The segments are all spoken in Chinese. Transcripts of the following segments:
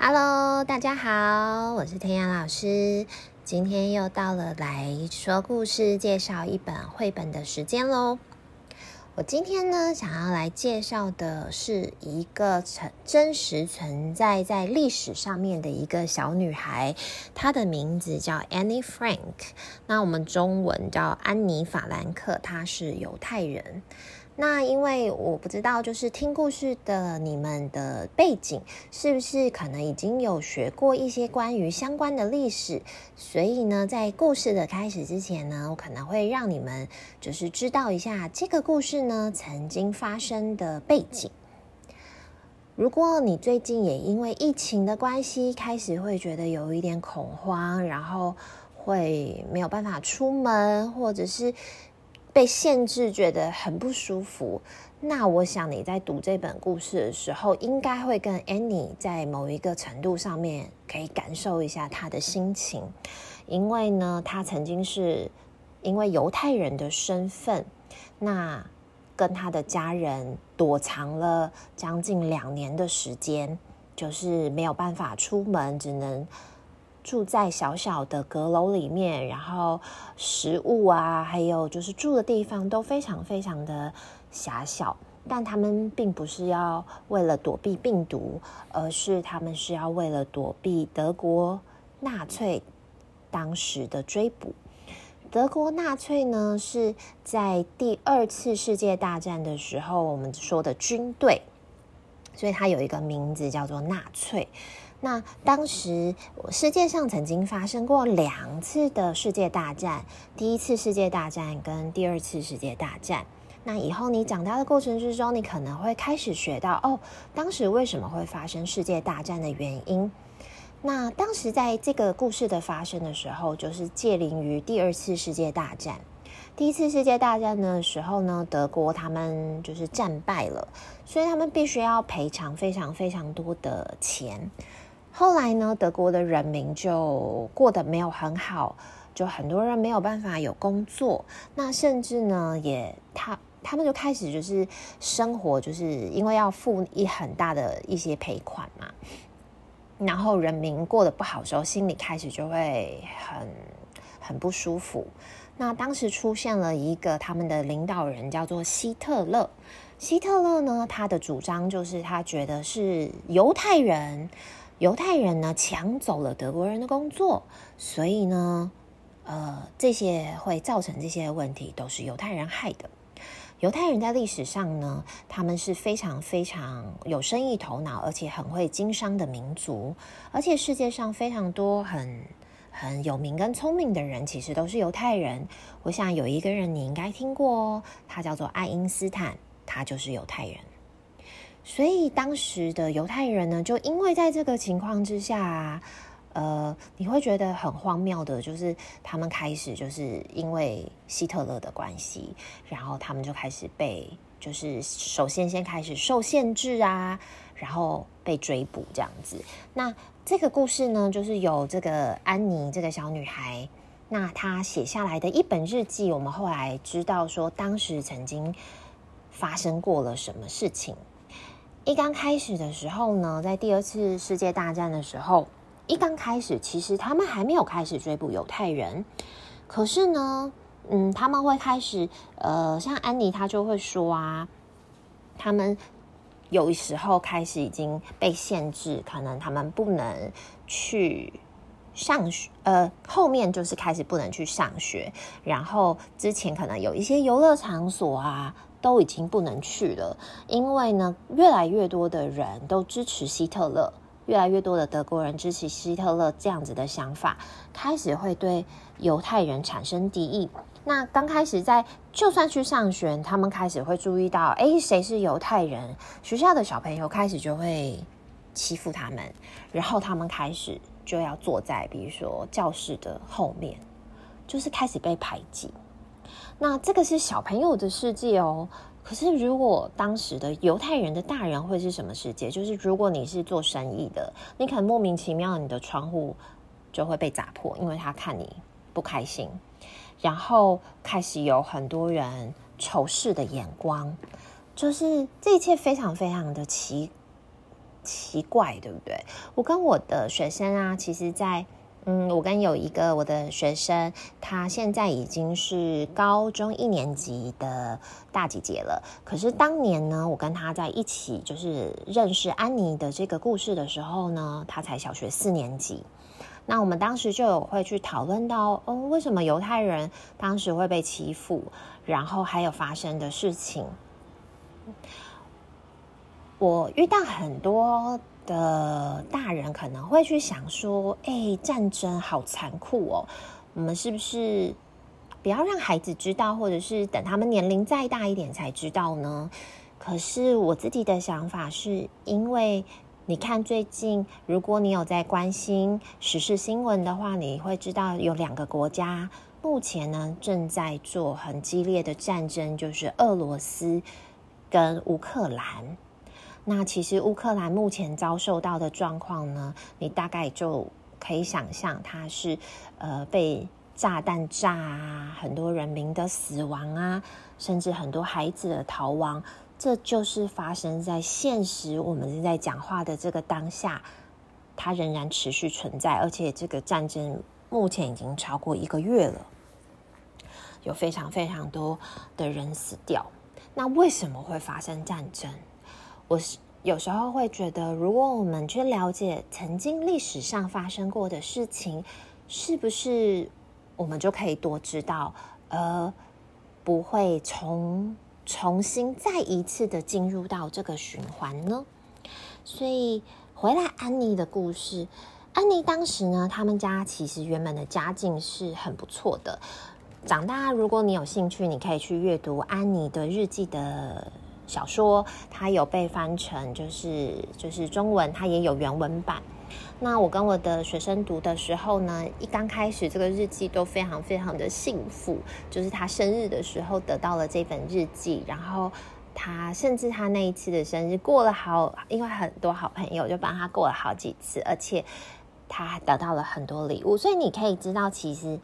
Hello，大家好，我是天雅老师。今天又到了来说故事、介绍一本绘本的时间喽。我今天呢，想要来介绍的是一个存真实存在在历史上面的一个小女孩，她的名字叫 Annie Frank。那我们中文叫安妮·法兰克，她是犹太人。那因为我不知道，就是听故事的你们的背景是不是可能已经有学过一些关于相关的历史，所以呢，在故事的开始之前呢，我可能会让你们就是知道一下这个故事呢曾经发生的背景。如果你最近也因为疫情的关系开始会觉得有一点恐慌，然后会没有办法出门，或者是被限制，觉得很不舒服。那我想你在读这本故事的时候，应该会跟 Annie 在某一个程度上面可以感受一下她的心情，因为呢，她曾经是因为犹太人的身份，那跟他的家人躲藏了将近两年的时间，就是没有办法出门，只能。住在小小的阁楼里面，然后食物啊，还有就是住的地方都非常非常的狭小。但他们并不是要为了躲避病毒，而是他们是要为了躲避德国纳粹当时的追捕。德国纳粹呢，是在第二次世界大战的时候我们说的军队，所以它有一个名字叫做纳粹。那当时世界上曾经发生过两次的世界大战，第一次世界大战跟第二次世界大战。那以后你长大的过程之中，你可能会开始学到哦，当时为什么会发生世界大战的原因。那当时在这个故事的发生的时候，就是介临于第二次世界大战。第一次世界大战的时候呢，德国他们就是战败了，所以他们必须要赔偿非常非常多的钱。后来呢，德国的人民就过得没有很好，就很多人没有办法有工作，那甚至呢，也他他们就开始就是生活，就是因为要付一很大的一些赔款嘛，然后人民过得不好的时候，心里开始就会很很不舒服。那当时出现了一个他们的领导人，叫做希特勒。希特勒呢，他的主张就是他觉得是犹太人。犹太人呢，抢走了德国人的工作，所以呢，呃，这些会造成这些问题都是犹太人害的。犹太人在历史上呢，他们是非常非常有生意头脑，而且很会经商的民族。而且世界上非常多很很有名跟聪明的人，其实都是犹太人。我想有一个人你应该听过哦，他叫做爱因斯坦，他就是犹太人。所以当时的犹太人呢，就因为在这个情况之下啊，呃，你会觉得很荒谬的，就是他们开始就是因为希特勒的关系，然后他们就开始被，就是首先先开始受限制啊，然后被追捕这样子。那这个故事呢，就是有这个安妮这个小女孩，那她写下来的一本日记，我们后来知道说，当时曾经发生过了什么事情。一刚开始的时候呢，在第二次世界大战的时候，一刚开始其实他们还没有开始追捕犹太人，可是呢，嗯，他们会开始，呃，像安妮她就会说啊，他们有时候开始已经被限制，可能他们不能去上学，呃，后面就是开始不能去上学，然后之前可能有一些游乐场所啊。都已经不能去了，因为呢，越来越多的人都支持希特勒，越来越多的德国人支持希特勒这样子的想法，开始会对犹太人产生敌意。那刚开始在就算去上学，他们开始会注意到，哎，谁是犹太人？学校的小朋友开始就会欺负他们，然后他们开始就要坐在比如说教室的后面，就是开始被排挤。那这个是小朋友的世界哦。可是，如果当时的犹太人的大人会是什么世界？就是如果你是做生意的，你可能莫名其妙，你的窗户就会被砸破，因为他看你不开心，然后开始有很多人仇视的眼光，就是这一切非常非常的奇奇怪，对不对？我跟我的学生啊，其实在，嗯，我跟有一个我的学生，他现在已经是高中一年级的大姐姐了。可是当年呢，我跟他在一起，就是认识安妮的这个故事的时候呢，他才小学四年级。那我们当时就有会去讨论到，哦，为什么犹太人当时会被欺负，然后还有发生的事情。我遇到很多的大人可能会去想说，哎，战争好残酷哦，我们是不是不要让孩子知道，或者是等他们年龄再大一点才知道呢？可是我自己的想法是因为。你看，最近如果你有在关心时事新闻的话，你会知道有两个国家目前呢正在做很激烈的战争，就是俄罗斯跟乌克兰。那其实乌克兰目前遭受到的状况呢，你大概就可以想象，它是呃被炸弹炸啊，很多人民的死亡啊，甚至很多孩子的逃亡。这就是发生在现实，我们正在讲话的这个当下，它仍然持续存在，而且这个战争目前已经超过一个月了，有非常非常多的人死掉。那为什么会发生战争？我是有时候会觉得，如果我们去了解曾经历史上发生过的事情，是不是我们就可以多知道，而不会重。重新再一次的进入到这个循环呢？所以回来安妮的故事，安妮当时呢，他们家其实原本的家境是很不错的。长大，如果你有兴趣，你可以去阅读安妮的日记的小说，它有被翻成就是就是中文，它也有原文版。那我跟我的学生读的时候呢，一刚开始这个日记都非常非常的幸福，就是他生日的时候得到了这本日记，然后他甚至他那一次的生日过了好，因为很多好朋友就帮他过了好几次，而且他还得到了很多礼物，所以你可以知道，其实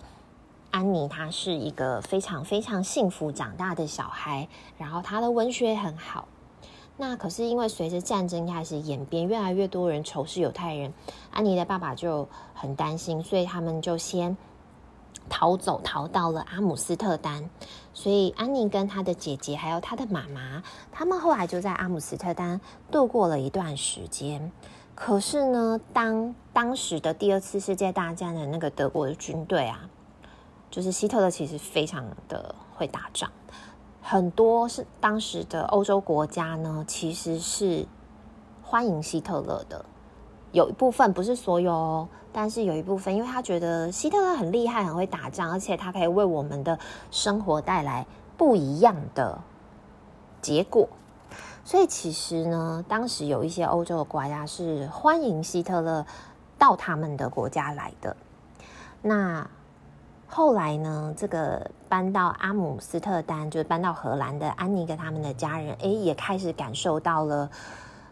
安妮她是一个非常非常幸福长大的小孩，然后她的文学很好。那可是因为随着战争开始演变，越来越多人仇视犹太人，安妮的爸爸就很担心，所以他们就先逃走，逃到了阿姆斯特丹。所以安妮跟她的姐姐还有她的妈妈，他们后来就在阿姆斯特丹度过了一段时间。可是呢，当当时的第二次世界大战的那个德国的军队啊，就是希特勒，其实非常的会打仗。很多是当时的欧洲国家呢，其实是欢迎希特勒的。有一部分不是所有哦，但是有一部分，因为他觉得希特勒很厉害，很会打仗，而且他可以为我们的生活带来不一样的结果。所以其实呢，当时有一些欧洲的国家是欢迎希特勒到他们的国家来的。那。后来呢，这个搬到阿姆斯特丹，就是搬到荷兰的安妮跟他们的家人，诶，也开始感受到了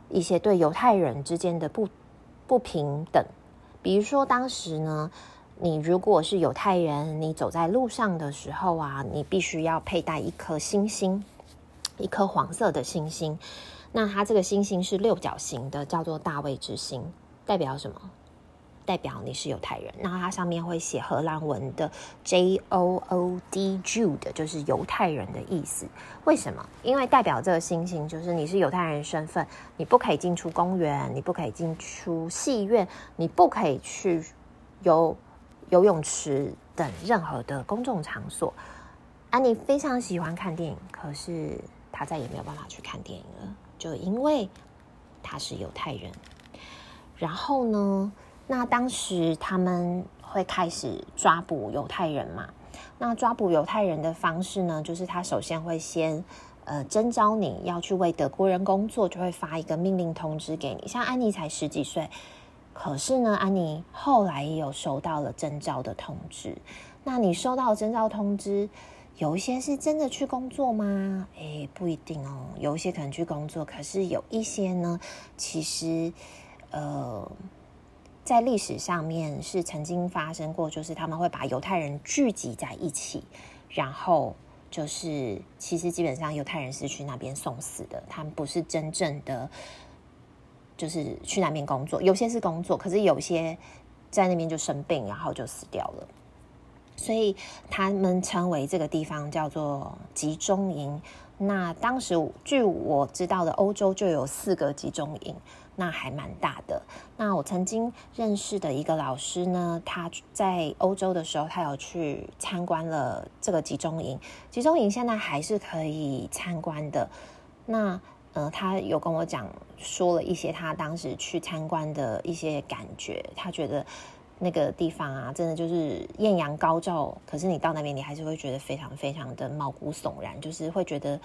一些对犹太人之间的不不平等。比如说，当时呢，你如果是犹太人，你走在路上的时候啊，你必须要佩戴一颗星星，一颗黄色的星星。那它这个星星是六角形的，叫做大卫之星，代表什么？代表你是犹太人，然后它上面会写荷兰文的 J O O D Jude，就是犹太人的意思。为什么？因为代表这个星星就是你是犹太人身份，你不可以进出公园，你不可以进出戏院，你不可以去游游泳池等任何的公众场所。安妮非常喜欢看电影，可是她再也没有办法去看电影了，就因为她是犹太人。然后呢？那当时他们会开始抓捕犹太人嘛？那抓捕犹太人的方式呢，就是他首先会先呃征召你要去为德国人工作，就会发一个命令通知给你。像安妮才十几岁，可是呢，安妮后来也有收到了征召的通知。那你收到征召通知，有一些是真的去工作吗？诶，不一定哦，有一些可能去工作，可是有一些呢，其实呃。在历史上面是曾经发生过，就是他们会把犹太人聚集在一起，然后就是其实基本上犹太人是去那边送死的，他们不是真正的就是去那边工作，有些是工作，可是有些在那边就生病，然后就死掉了。所以他们称为这个地方叫做集中营。那当时据我知道的，欧洲就有四个集中营，那还蛮大的。那我曾经认识的一个老师呢，他在欧洲的时候，他有去参观了这个集中营。集中营现在还是可以参观的。那呃，他有跟我讲说了一些他当时去参观的一些感觉，他觉得。那个地方啊，真的就是艳阳高照，可是你到那边，你还是会觉得非常非常的毛骨悚然，就是会觉得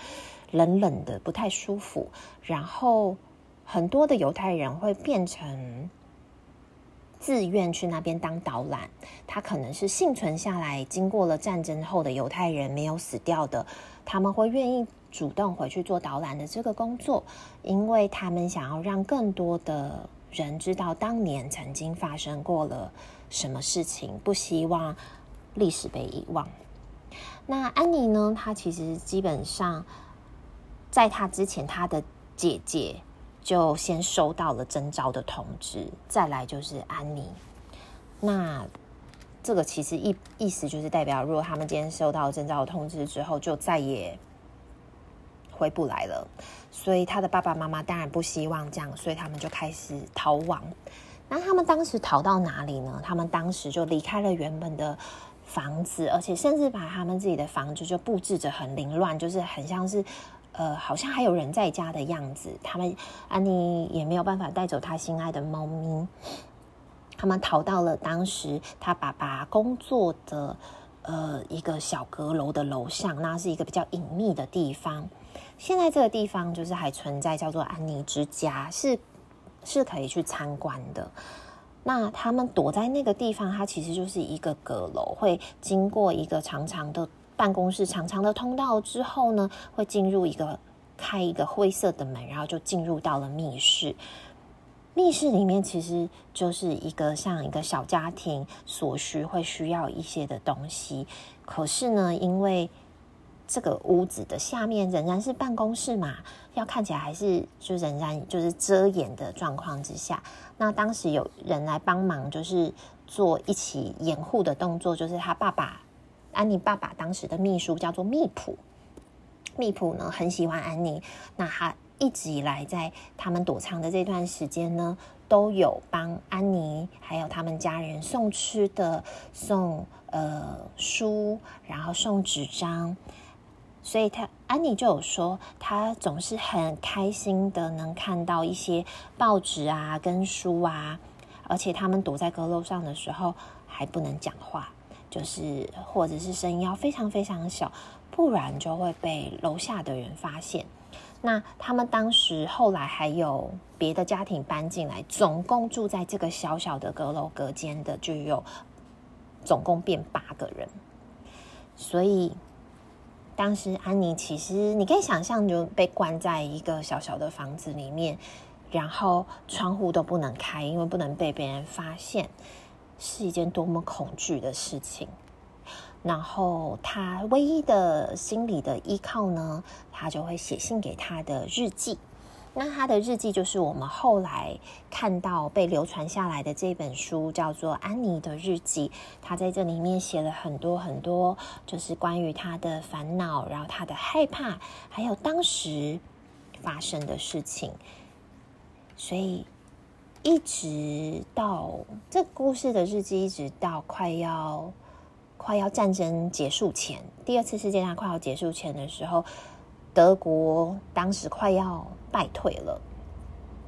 冷冷的，不太舒服。然后很多的犹太人会变成自愿去那边当导览，他可能是幸存下来，经过了战争后的犹太人没有死掉的，他们会愿意主动回去做导览的这个工作，因为他们想要让更多的。人知道当年曾经发生过了什么事情，不希望历史被遗忘。那安妮呢？她其实基本上在她之前，她的姐姐就先收到了征召的通知，再来就是安妮。那这个其实意意思就是代表，如果他们今天收到征召的通知之后，就再也。回不来了，所以他的爸爸妈妈当然不希望这样，所以他们就开始逃亡。那他们当时逃到哪里呢？他们当时就离开了原本的房子，而且甚至把他们自己的房子就布置着很凌乱，就是很像是呃，好像还有人在家的样子。他们安妮也没有办法带走他心爱的猫咪，他们逃到了当时他爸爸工作的呃一个小阁楼的楼上，那是一个比较隐秘的地方。现在这个地方就是还存在，叫做安妮之家，是是可以去参观的。那他们躲在那个地方，它其实就是一个阁楼，会经过一个长长的办公室、长长的通道之后呢，会进入一个开一个灰色的门，然后就进入到了密室。密室里面其实就是一个像一个小家庭所需会需要一些的东西，可是呢，因为这个屋子的下面仍然是办公室嘛，要看起来还是就仍然就是遮掩的状况之下。那当时有人来帮忙，就是做一起掩护的动作，就是他爸爸安妮爸爸当时的秘书叫做密普。密普呢很喜欢安妮，那他一直以来在他们躲藏的这段时间呢，都有帮安妮还有他们家人送吃的、送呃书，然后送纸张。所以，他安妮就有说，她总是很开心的能看到一些报纸啊、跟书啊，而且他们躲在阁楼上的时候还不能讲话，就是或者是声音要非常非常小，不然就会被楼下的人发现。那他们当时后来还有别的家庭搬进来，总共住在这个小小的阁楼隔间的就有总共变八个人，所以。当时安妮其实你可以想象，就被关在一个小小的房子里面，然后窗户都不能开，因为不能被别人发现，是一件多么恐惧的事情。然后他唯一的心理的依靠呢，他就会写信给他的日记。那他的日记就是我们后来看到被流传下来的这本书，叫做《安妮的日记》。他在这里面写了很多很多，就是关于他的烦恼，然后他的害怕，还有当时发生的事情。所以一直到这故事的日记，一直到快要快要战争结束前，第二次世界大战快要结束前的时候。德国当时快要败退了，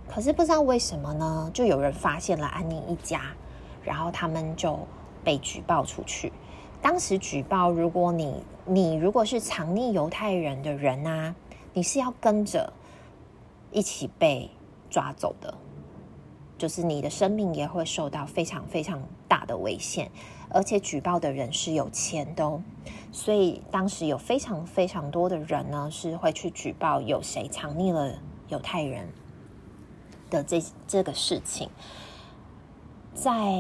可是不知道为什么呢，就有人发现了安妮一家，然后他们就被举报出去。当时举报，如果你你如果是藏匿犹太人的人啊，你是要跟着一起被抓走的，就是你的生命也会受到非常非常大的危险。而且举报的人是有钱的哦，所以当时有非常非常多的人呢，是会去举报有谁藏匿了犹太人的这这个事情。在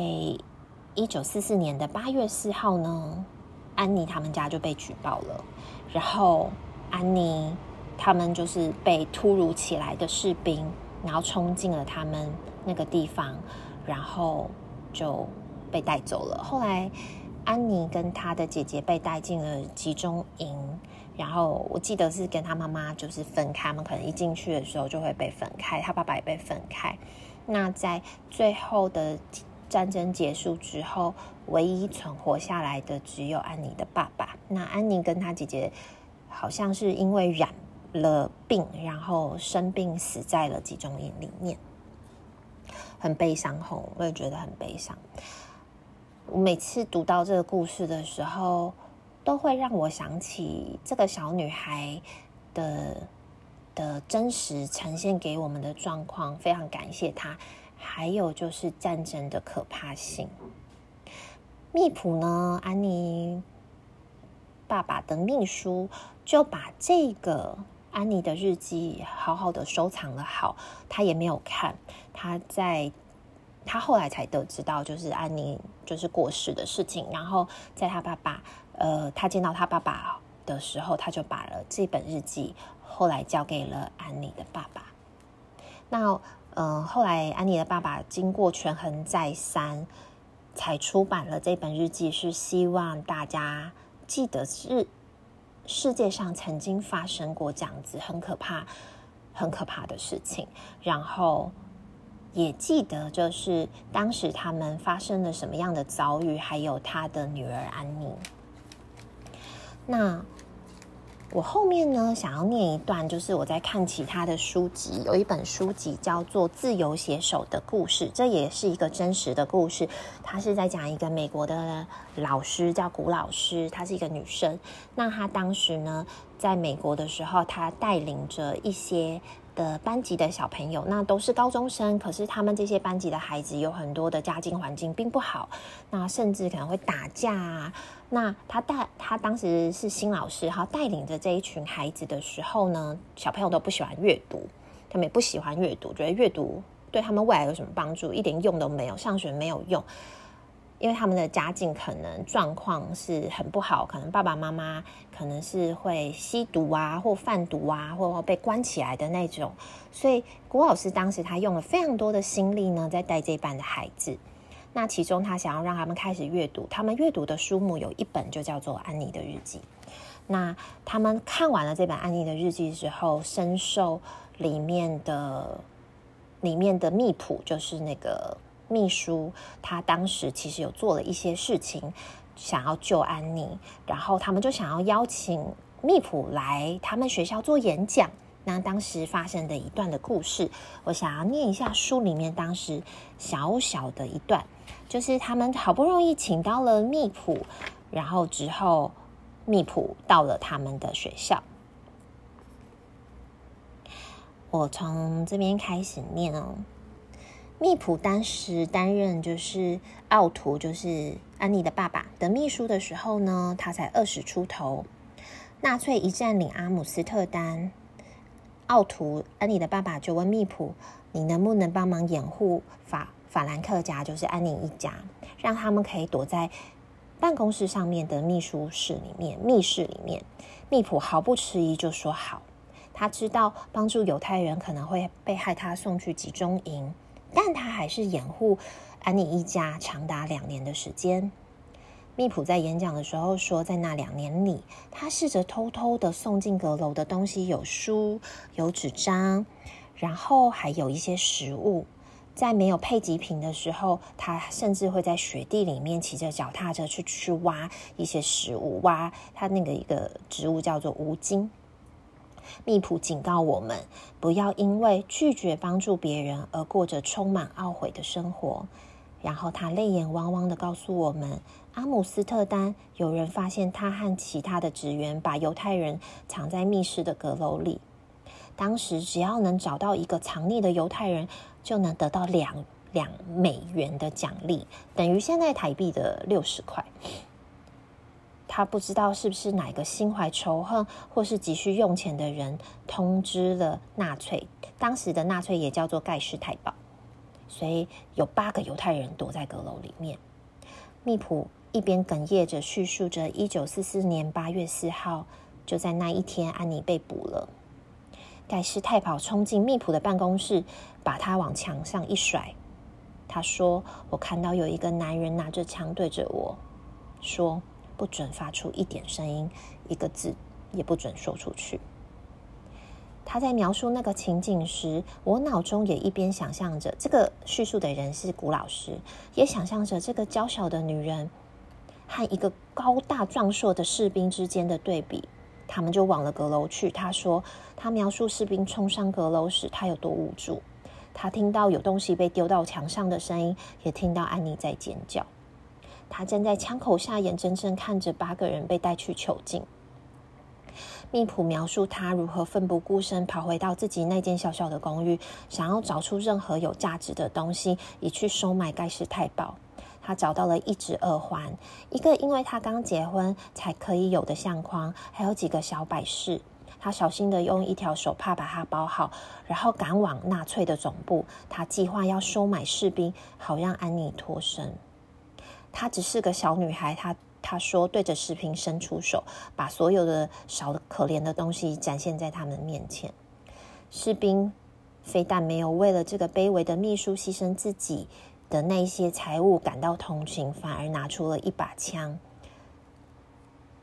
一九四四年的八月四号呢，安妮他们家就被举报了，然后安妮他们就是被突如其来的士兵然后冲进了他们那个地方，然后就被带走了。后来，安妮跟她的姐姐被带进了集中营，然后我记得是跟她妈妈就是分开，他们可能一进去的时候就会被分开，她爸爸也被分开。那在最后的战争结束之后，唯一存活下来的只有安妮的爸爸。那安妮跟她姐姐好像是因为染了病，然后生病死在了集中营里面，很悲伤吼，我也觉得很悲伤。我每次读到这个故事的时候，都会让我想起这个小女孩的的真实呈现给我们的状况，非常感谢她。还有就是战争的可怕性。密普呢，安妮爸爸的秘书就把这个。安妮的日记好好的收藏了好，他也没有看。他在他后来才得知到，就是安妮就是过世的事情。然后在他爸爸呃，他见到他爸爸的时候，他就把了这本日记后来交给了安妮的爸爸。那呃，后来安妮的爸爸经过权衡再三，才出版了这本日记，是希望大家记得是。世界上曾经发生过这样子很可怕、很可怕的事情，然后也记得就是当时他们发生了什么样的遭遇，还有他的女儿安妮。那。我后面呢，想要念一段，就是我在看其他的书籍，有一本书籍叫做《自由写手的故事》，这也是一个真实的故事。她是在讲一个美国的老师，叫古老师，她是一个女生。那她当时呢，在美国的时候，她带领着一些呃班级的小朋友，那都是高中生，可是他们这些班级的孩子有很多的家境环境并不好，那甚至可能会打架啊。那他带他当时是新老师哈，带领着这一群孩子的时候呢，小朋友都不喜欢阅读，他们也不喜欢阅读，觉得阅读对他们未来有什么帮助？一点用都没有，上学没有用，因为他们的家境可能状况是很不好，可能爸爸妈妈可能是会吸毒啊，或贩毒啊，或被关起来的那种，所以古老师当时他用了非常多的心力呢，在带这一班的孩子。那其中，他想要让他们开始阅读。他们阅读的书目有一本就叫做《安妮的日记》。那他们看完了这本《安妮的日记》之后，深受里面的里面的密谱，就是那个秘书，他当时其实有做了一些事情，想要救安妮。然后他们就想要邀请密普来他们学校做演讲。那当时发生的一段的故事，我想要念一下书里面当时小小的一段。就是他们好不容易请到了密普，然后之后密普到了他们的学校。我从这边开始念哦。密普当时担任就是奥图，就是安妮的爸爸的秘书的时候呢，他才二十出头。纳粹一占领阿姆斯特丹，奥图安妮的爸爸就问密普：“你能不能帮忙掩护法？”法兰克家就是安妮一家，让他们可以躲在办公室上面的秘书室里面、密室里面。密普毫不迟疑就说好。他知道帮助犹太人可能会被害他送去集中营，但他还是掩护安妮一家长达两年的时间。密普在演讲的时候说，在那两年里，他试着偷偷的送进阁楼的东西有书、有纸张，然后还有一些食物。在没有配给品的时候，他甚至会在雪地里面骑着脚踏车去去挖一些食物，挖他那个一个植物叫做芜菁。密普警告我们，不要因为拒绝帮助别人而过着充满懊悔的生活。然后他泪眼汪汪地告诉我们，阿姆斯特丹有人发现他和其他的职员把犹太人藏在密室的阁楼里。当时只要能找到一个藏匿的犹太人。就能得到两两美元的奖励，等于现在台币的六十块。他不知道是不是哪个心怀仇恨或是急需用钱的人通知了纳粹，当时的纳粹也叫做盖世太保，所以有八个犹太人躲在阁楼里面。密普一边哽咽着叙述着，一九四四年八月四号，就在那一天，安妮被捕了。盖世太保冲进密普的办公室，把他往墙上一甩。他说：“我看到有一个男人拿着枪对着我说，不准发出一点声音，一个字也不准说出去。”他在描述那个情景时，我脑中也一边想象着这个叙述的人是古老师，也想象着这个娇小的女人和一个高大壮硕的士兵之间的对比。他们就往了阁楼去。他说，他描述士兵冲上阁楼时，他有多无助。他听到有东西被丢到墙上的声音，也听到安妮在尖叫。他站在枪口下，眼睁睁看着八个人被带去囚禁。密普描述他如何奋不顾身跑回到自己那间小小的公寓，想要找出任何有价值的东西，以去收买盖世太保。他找到了一只耳环，一个因为他刚结婚才可以有的相框，还有几个小摆饰。他小心地用一条手帕把它包好，然后赶往纳粹的总部。他计划要收买士兵，好让安妮脱身。她只是个小女孩，她。她说：“对着士兵伸出手，把所有的少的可怜的东西展现在他们面前。士兵非但没有为了这个卑微的秘书牺牲自己的那些财物感到同情，反而拿出了一把枪，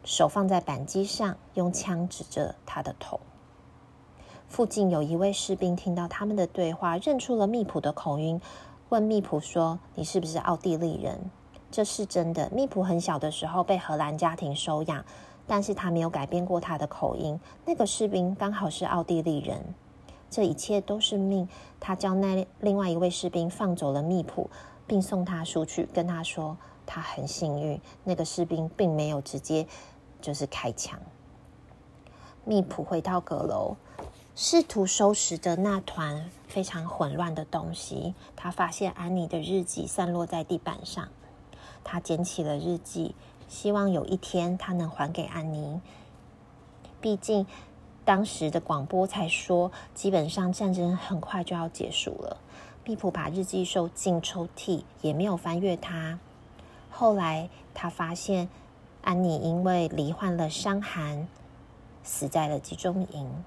手放在扳机上，用枪指着他的头。附近有一位士兵听到他们的对话，认出了密普的口音，问密普说：‘你是不是奥地利人？’”这是真的。密普很小的时候被荷兰家庭收养，但是他没有改变过他的口音。那个士兵刚好是奥地利人。这一切都是命。他叫那另外一位士兵放走了密普，并送他出去，跟他说他很幸运。那个士兵并没有直接就是开枪。密普回到阁楼，试图收拾着那团非常混乱的东西。他发现安妮的日记散落在地板上。他捡起了日记，希望有一天他能还给安妮。毕竟当时的广播才说，基本上战争很快就要结束了。密普把日记收进抽屉，也没有翻阅它。后来他发现，安妮因为罹患了伤寒，死在了集中营。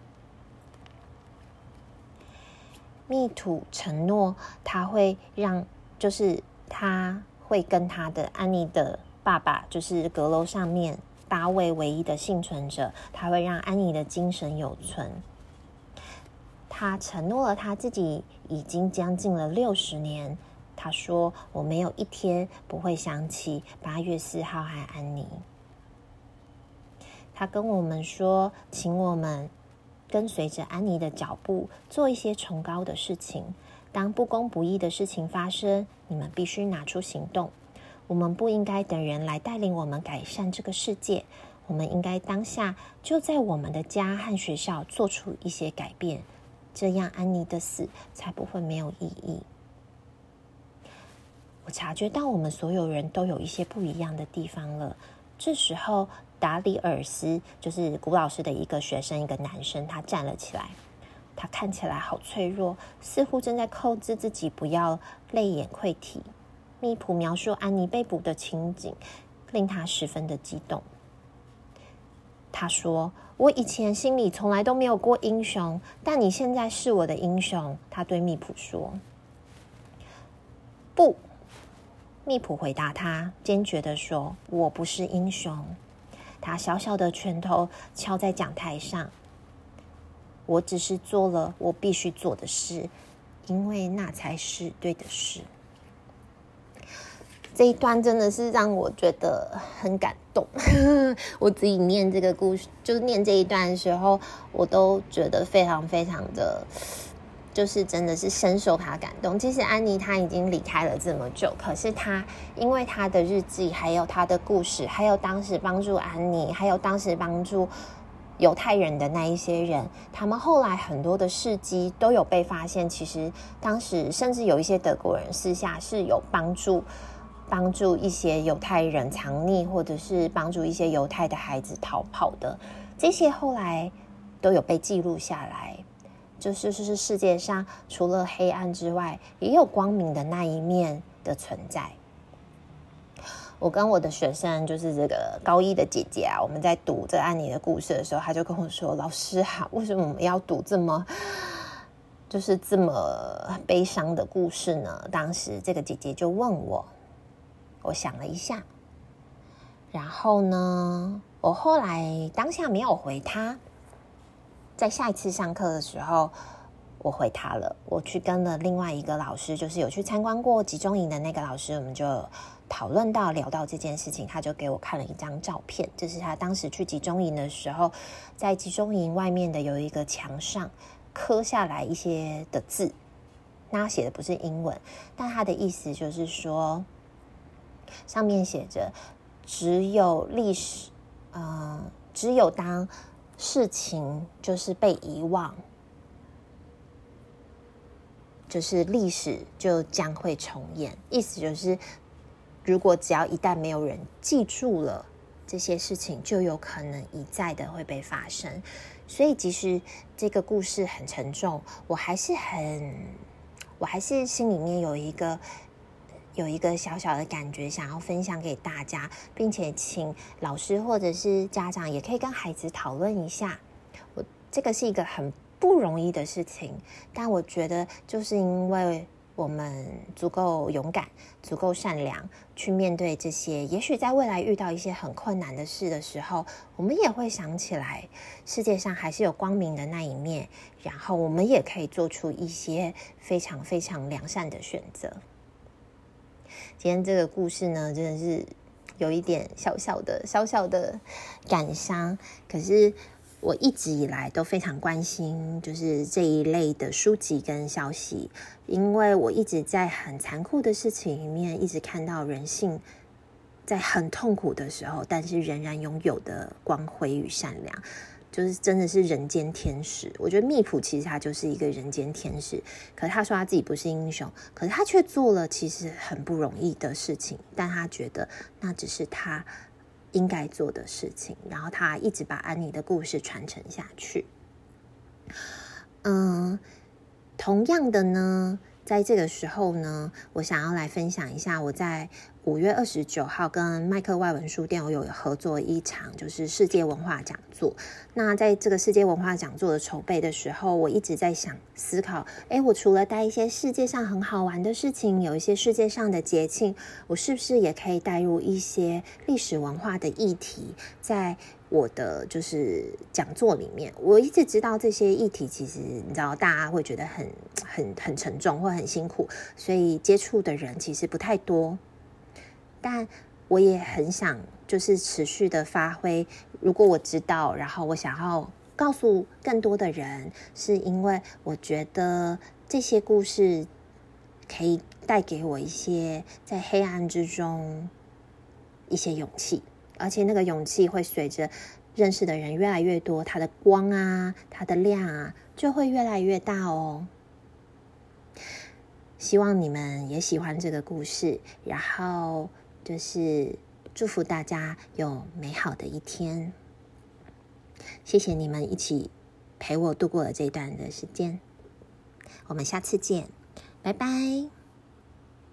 密土承诺他会让，就是他。会跟他的安妮的爸爸，就是阁楼上面八位唯一的幸存者，他会让安妮的精神有存。他承诺了他自己已经将近了六十年。他说：“我没有一天不会想起八月四号和安妮。”他跟我们说：“请我们跟随着安妮的脚步，做一些崇高的事情。”当不公不义的事情发生，你们必须拿出行动。我们不应该等人来带领我们改善这个世界，我们应该当下就在我们的家和学校做出一些改变，这样安妮的死才不会没有意义。我察觉到我们所有人都有一些不一样的地方了。这时候，达里尔斯就是古老师的一个学生，一个男生，他站了起来。他看起来好脆弱，似乎正在控制自己不要泪眼溃堤。密普描述安妮被捕的情景，令他十分的激动。他说：“我以前心里从来都没有过英雄，但你现在是我的英雄。”他对密普说：“不。”密普回答他，坚决的说：“我不是英雄。”他小小的拳头敲在讲台上。我只是做了我必须做的事，因为那才是对的事。这一段真的是让我觉得很感动。我自己念这个故事，就是念这一段的时候，我都觉得非常非常的，就是真的是深受他感动。其实安妮她已经离开了这么久，可是她因为她的日记，还有她的故事，还有当时帮助安妮，还有当时帮助。犹太人的那一些人，他们后来很多的事迹都有被发现。其实当时甚至有一些德国人私下是有帮助帮助一些犹太人藏匿，或者是帮助一些犹太的孩子逃跑的。这些后来都有被记录下来。就是就是世界上除了黑暗之外，也有光明的那一面的存在。我跟我的学生，就是这个高一的姐姐啊，我们在读这安妮的故事的时候，她就跟我说：“老师好，为什么我们要读这么，就是这么悲伤的故事呢？”当时这个姐姐就问我，我想了一下，然后呢，我后来当下没有回她，在下一次上课的时候。我回他了，我去跟了另外一个老师，就是有去参观过集中营的那个老师，我们就讨论到聊到这件事情，他就给我看了一张照片，这是他当时去集中营的时候，在集中营外面的有一个墙上刻下来一些的字，那写的不是英文，但他的意思就是说，上面写着只有历史，嗯、呃，只有当事情就是被遗忘。就是历史就将会重演，意思就是，如果只要一旦没有人记住了这些事情，就有可能一再的会被发生。所以，即使这个故事很沉重，我还是很，我还是心里面有一个有一个小小的感觉，想要分享给大家，并且请老师或者是家长也可以跟孩子讨论一下。我这个是一个很。不容易的事情，但我觉得就是因为我们足够勇敢、足够善良，去面对这些。也许在未来遇到一些很困难的事的时候，我们也会想起来，世界上还是有光明的那一面，然后我们也可以做出一些非常非常良善的选择。今天这个故事呢，真的是有一点小小的、小小的感伤，可是。我一直以来都非常关心，就是这一类的书籍跟消息，因为我一直在很残酷的事情里面，一直看到人性在很痛苦的时候，但是仍然拥有的光辉与善良，就是真的是人间天使。我觉得密普其实他就是一个人间天使，可是他说他自己不是英雄，可是他却做了其实很不容易的事情，但他觉得那只是他。应该做的事情，然后他一直把安妮的故事传承下去。嗯，同样的呢，在这个时候呢，我想要来分享一下我在。五月二十九号，跟麦克外文书店我有合作一场，就是世界文化讲座。那在这个世界文化讲座的筹备的时候，我一直在想思考：诶，我除了带一些世界上很好玩的事情，有一些世界上的节庆，我是不是也可以带入一些历史文化的议题，在我的就是讲座里面？我一直知道这些议题，其实你知道，大家会觉得很很很沉重，或很辛苦，所以接触的人其实不太多。但我也很想，就是持续的发挥。如果我知道，然后我想要告诉更多的人，是因为我觉得这些故事可以带给我一些在黑暗之中一些勇气，而且那个勇气会随着认识的人越来越多，它的光啊，它的亮啊，就会越来越大哦。希望你们也喜欢这个故事，然后。就是祝福大家有美好的一天。谢谢你们一起陪我度过了这段的时间。我们下次见，拜拜。